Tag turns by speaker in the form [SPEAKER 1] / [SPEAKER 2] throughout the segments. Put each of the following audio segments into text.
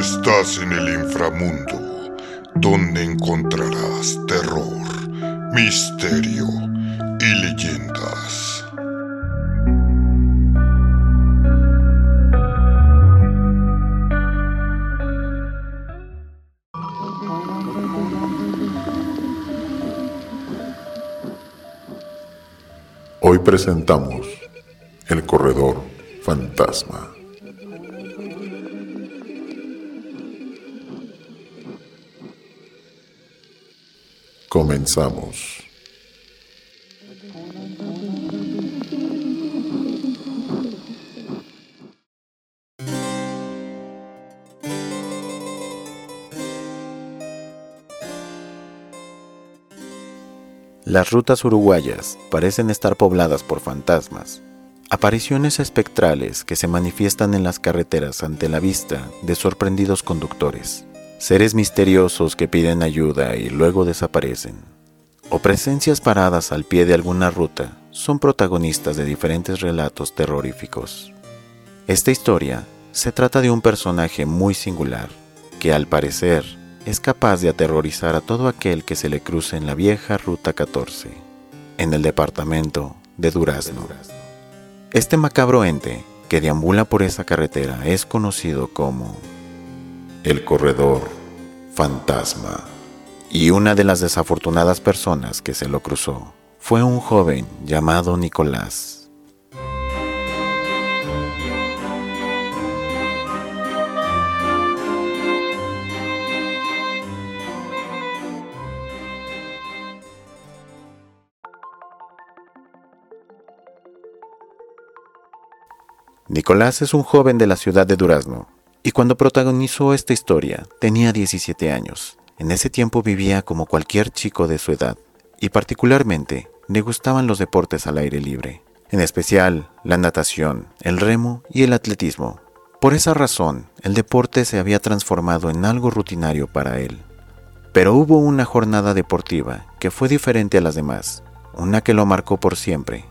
[SPEAKER 1] Estás en el inframundo, donde encontrarás terror, misterio y leyendas.
[SPEAKER 2] Hoy presentamos El Corredor Fantasma. Comenzamos.
[SPEAKER 3] Las rutas uruguayas parecen estar pobladas por fantasmas, apariciones espectrales que se manifiestan en las carreteras ante la vista de sorprendidos conductores, seres misteriosos que piden ayuda y luego desaparecen, o presencias paradas al pie de alguna ruta son protagonistas de diferentes relatos terroríficos. Esta historia se trata de un personaje muy singular que al parecer es capaz de aterrorizar a todo aquel que se le cruce en la vieja Ruta 14, en el departamento de Durazno. Este macabro ente que deambula por esa carretera es conocido como el corredor fantasma. Y una de las desafortunadas personas que se lo cruzó fue un joven llamado Nicolás. Nicolás es un joven de la ciudad de Durazno, y cuando protagonizó esta historia tenía 17 años. En ese tiempo vivía como cualquier chico de su edad, y particularmente le gustaban los deportes al aire libre, en especial la natación, el remo y el atletismo. Por esa razón, el deporte se había transformado en algo rutinario para él. Pero hubo una jornada deportiva que fue diferente a las demás, una que lo marcó por siempre.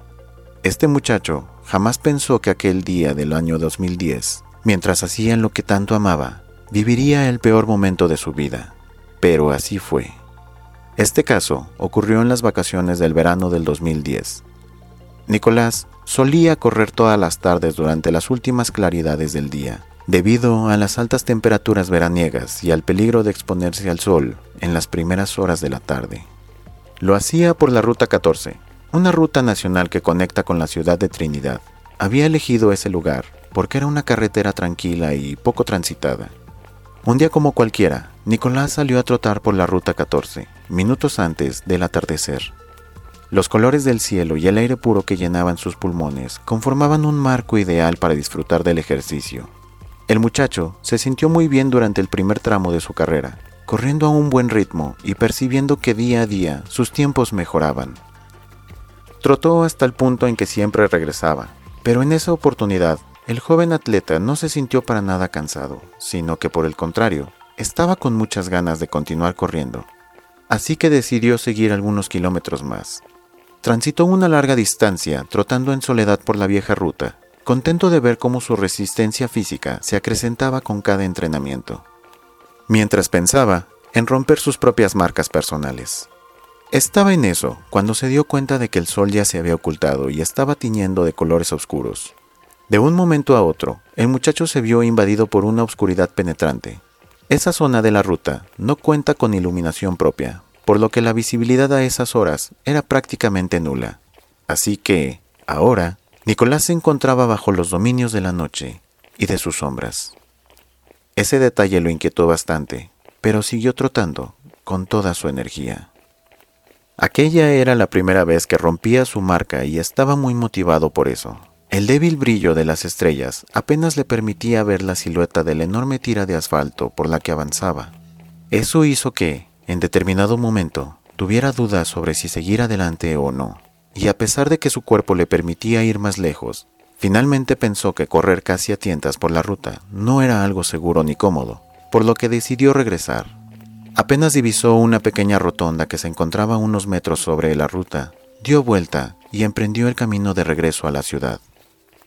[SPEAKER 3] Este muchacho jamás pensó que aquel día del año 2010, mientras hacía lo que tanto amaba, viviría el peor momento de su vida. Pero así fue. Este caso ocurrió en las vacaciones del verano del 2010. Nicolás solía correr todas las tardes durante las últimas claridades del día, debido a las altas temperaturas veraniegas y al peligro de exponerse al sol en las primeras horas de la tarde. Lo hacía por la Ruta 14, una ruta nacional que conecta con la ciudad de Trinidad. Había elegido ese lugar porque era una carretera tranquila y poco transitada. Un día como cualquiera, Nicolás salió a trotar por la ruta 14, minutos antes del atardecer. Los colores del cielo y el aire puro que llenaban sus pulmones conformaban un marco ideal para disfrutar del ejercicio. El muchacho se sintió muy bien durante el primer tramo de su carrera, corriendo a un buen ritmo y percibiendo que día a día sus tiempos mejoraban. Trotó hasta el punto en que siempre regresaba, pero en esa oportunidad el joven atleta no se sintió para nada cansado, sino que por el contrario, estaba con muchas ganas de continuar corriendo. Así que decidió seguir algunos kilómetros más. Transitó una larga distancia trotando en soledad por la vieja ruta, contento de ver cómo su resistencia física se acrecentaba con cada entrenamiento. Mientras pensaba en romper sus propias marcas personales. Estaba en eso cuando se dio cuenta de que el sol ya se había ocultado y estaba tiñendo de colores oscuros. De un momento a otro, el muchacho se vio invadido por una oscuridad penetrante. Esa zona de la ruta no cuenta con iluminación propia, por lo que la visibilidad a esas horas era prácticamente nula. Así que, ahora, Nicolás se encontraba bajo los dominios de la noche y de sus sombras. Ese detalle lo inquietó bastante, pero siguió trotando con toda su energía. Aquella era la primera vez que rompía su marca y estaba muy motivado por eso. El débil brillo de las estrellas apenas le permitía ver la silueta de la enorme tira de asfalto por la que avanzaba. Eso hizo que, en determinado momento, tuviera dudas sobre si seguir adelante o no, y a pesar de que su cuerpo le permitía ir más lejos, finalmente pensó que correr casi a tientas por la ruta no era algo seguro ni cómodo, por lo que decidió regresar. Apenas divisó una pequeña rotonda que se encontraba unos metros sobre la ruta, dio vuelta y emprendió el camino de regreso a la ciudad.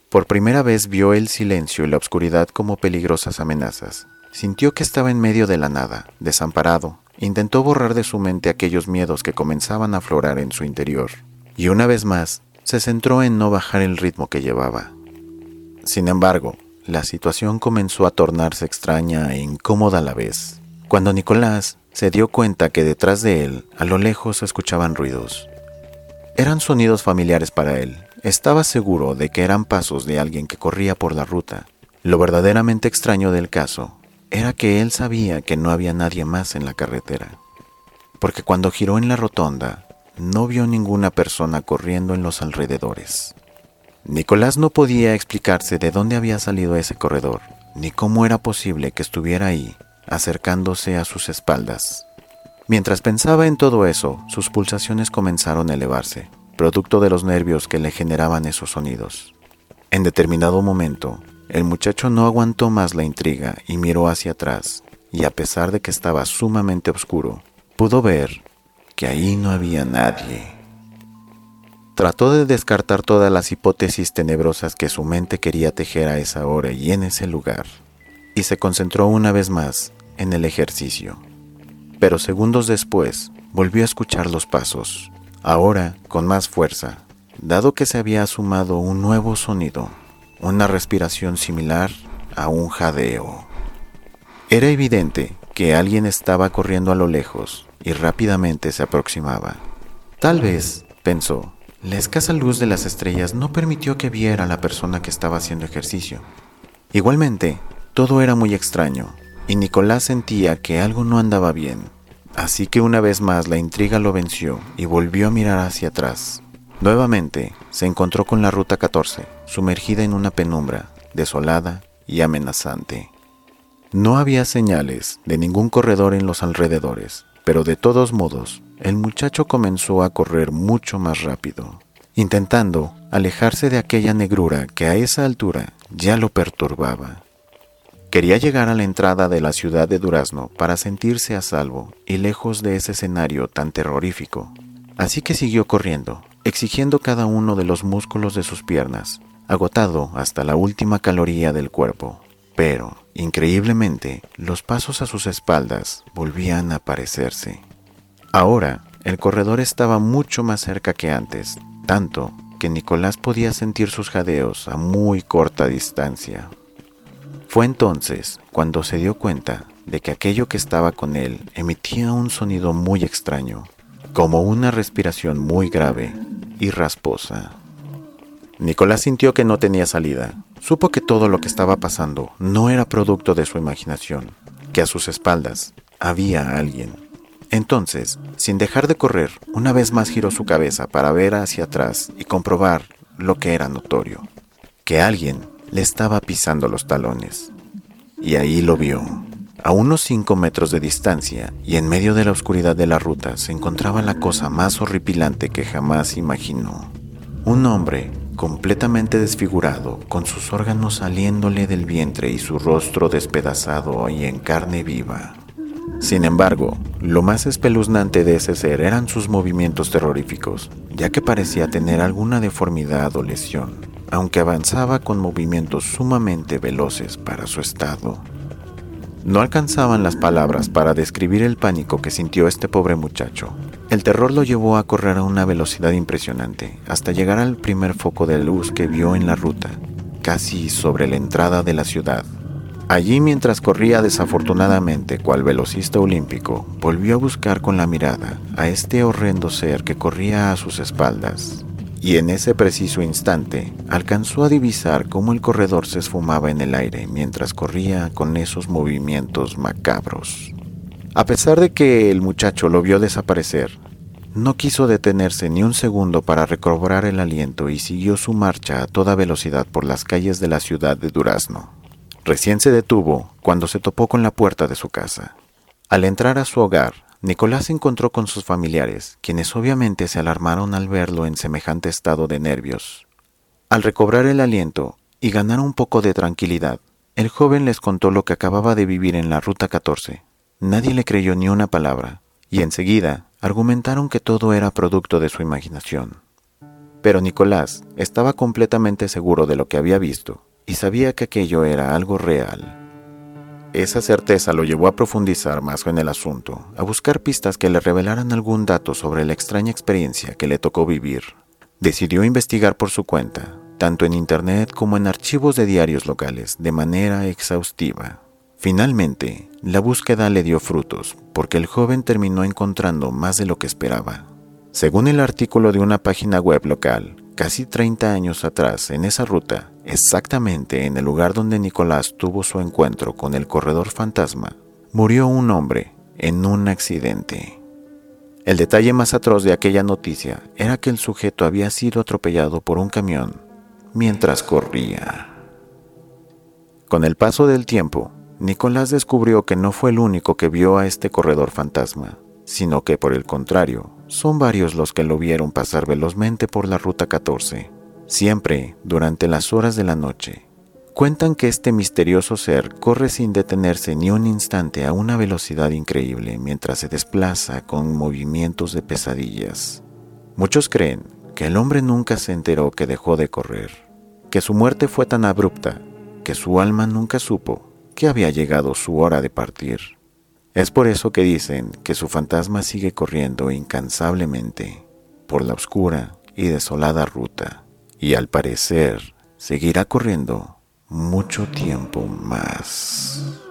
[SPEAKER 3] Por primera vez vio el silencio y la oscuridad como peligrosas amenazas. Sintió que estaba en medio de la nada, desamparado. Intentó borrar de su mente aquellos miedos que comenzaban a aflorar en su interior. Y una vez más, se centró en no bajar el ritmo que llevaba. Sin embargo, la situación comenzó a tornarse extraña e incómoda a la vez, cuando Nicolás se dio cuenta que detrás de él, a lo lejos, escuchaban ruidos. Eran sonidos familiares para él. Estaba seguro de que eran pasos de alguien que corría por la ruta. Lo verdaderamente extraño del caso era que él sabía que no había nadie más en la carretera, porque cuando giró en la rotonda, no vio ninguna persona corriendo en los alrededores. Nicolás no podía explicarse de dónde había salido ese corredor, ni cómo era posible que estuviera ahí, acercándose a sus espaldas. Mientras pensaba en todo eso, sus pulsaciones comenzaron a elevarse, producto de los nervios que le generaban esos sonidos. En determinado momento, el muchacho no aguantó más la intriga y miró hacia atrás, y a pesar de que estaba sumamente oscuro, pudo ver que ahí no había nadie. Trató de descartar todas las hipótesis tenebrosas que su mente quería tejer a esa hora y en ese lugar, y se concentró una vez más en el ejercicio. Pero segundos después volvió a escuchar los pasos, ahora con más fuerza, dado que se había sumado un nuevo sonido, una respiración similar a un jadeo. Era evidente que alguien estaba corriendo a lo lejos y rápidamente se aproximaba. Tal vez, pensó, la escasa luz de las estrellas no permitió que viera a la persona que estaba haciendo ejercicio. Igualmente, todo era muy extraño, y Nicolás sentía que algo no andaba bien. Así que una vez más la intriga lo venció y volvió a mirar hacia atrás. Nuevamente se encontró con la Ruta 14, sumergida en una penumbra, desolada y amenazante. No había señales de ningún corredor en los alrededores, pero de todos modos el muchacho comenzó a correr mucho más rápido, intentando alejarse de aquella negrura que a esa altura ya lo perturbaba. Quería llegar a la entrada de la ciudad de Durazno para sentirse a salvo y lejos de ese escenario tan terrorífico. Así que siguió corriendo, exigiendo cada uno de los músculos de sus piernas, agotado hasta la última caloría del cuerpo. Pero, increíblemente, los pasos a sus espaldas volvían a aparecerse. Ahora, el corredor estaba mucho más cerca que antes, tanto que Nicolás podía sentir sus jadeos a muy corta distancia. Fue entonces cuando se dio cuenta de que aquello que estaba con él emitía un sonido muy extraño, como una respiración muy grave y rasposa. Nicolás sintió que no tenía salida. Supo que todo lo que estaba pasando no era producto de su imaginación, que a sus espaldas había alguien. Entonces, sin dejar de correr, una vez más giró su cabeza para ver hacia atrás y comprobar lo que era notorio, que alguien le estaba pisando los talones. Y ahí lo vio. A unos cinco metros de distancia y en medio de la oscuridad de la ruta se encontraba la cosa más horripilante que jamás imaginó. Un hombre completamente desfigurado, con sus órganos saliéndole del vientre y su rostro despedazado y en carne viva. Sin embargo, lo más espeluznante de ese ser eran sus movimientos terroríficos, ya que parecía tener alguna deformidad o lesión, aunque avanzaba con movimientos sumamente veloces para su estado. No alcanzaban las palabras para describir el pánico que sintió este pobre muchacho. El terror lo llevó a correr a una velocidad impresionante, hasta llegar al primer foco de luz que vio en la ruta, casi sobre la entrada de la ciudad. Allí mientras corría desafortunadamente cual velocista olímpico, volvió a buscar con la mirada a este horrendo ser que corría a sus espaldas. Y en ese preciso instante alcanzó a divisar cómo el corredor se esfumaba en el aire mientras corría con esos movimientos macabros. A pesar de que el muchacho lo vio desaparecer, no quiso detenerse ni un segundo para recobrar el aliento y siguió su marcha a toda velocidad por las calles de la ciudad de Durazno. Recién se detuvo cuando se topó con la puerta de su casa. Al entrar a su hogar, Nicolás se encontró con sus familiares, quienes obviamente se alarmaron al verlo en semejante estado de nervios. Al recobrar el aliento y ganar un poco de tranquilidad, el joven les contó lo que acababa de vivir en la Ruta 14. Nadie le creyó ni una palabra, y enseguida argumentaron que todo era producto de su imaginación. Pero Nicolás estaba completamente seguro de lo que había visto y sabía que aquello era algo real. Esa certeza lo llevó a profundizar más en el asunto, a buscar pistas que le revelaran algún dato sobre la extraña experiencia que le tocó vivir. Decidió investigar por su cuenta, tanto en Internet como en archivos de diarios locales, de manera exhaustiva. Finalmente, la búsqueda le dio frutos, porque el joven terminó encontrando más de lo que esperaba. Según el artículo de una página web local, casi 30 años atrás, en esa ruta, exactamente en el lugar donde Nicolás tuvo su encuentro con el corredor fantasma, murió un hombre en un accidente. El detalle más atroz de aquella noticia era que el sujeto había sido atropellado por un camión mientras corría. Con el paso del tiempo, Nicolás descubrió que no fue el único que vio a este corredor fantasma, sino que por el contrario, son varios los que lo vieron pasar velozmente por la Ruta 14, siempre durante las horas de la noche. Cuentan que este misterioso ser corre sin detenerse ni un instante a una velocidad increíble mientras se desplaza con movimientos de pesadillas. Muchos creen que el hombre nunca se enteró que dejó de correr, que su muerte fue tan abrupta que su alma nunca supo que había llegado su hora de partir. Es por eso que dicen que su fantasma sigue corriendo incansablemente por la oscura y desolada ruta, y al parecer seguirá corriendo mucho tiempo más.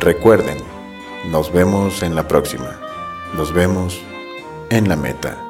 [SPEAKER 3] Recuerden, nos vemos en la próxima. Nos vemos en la meta.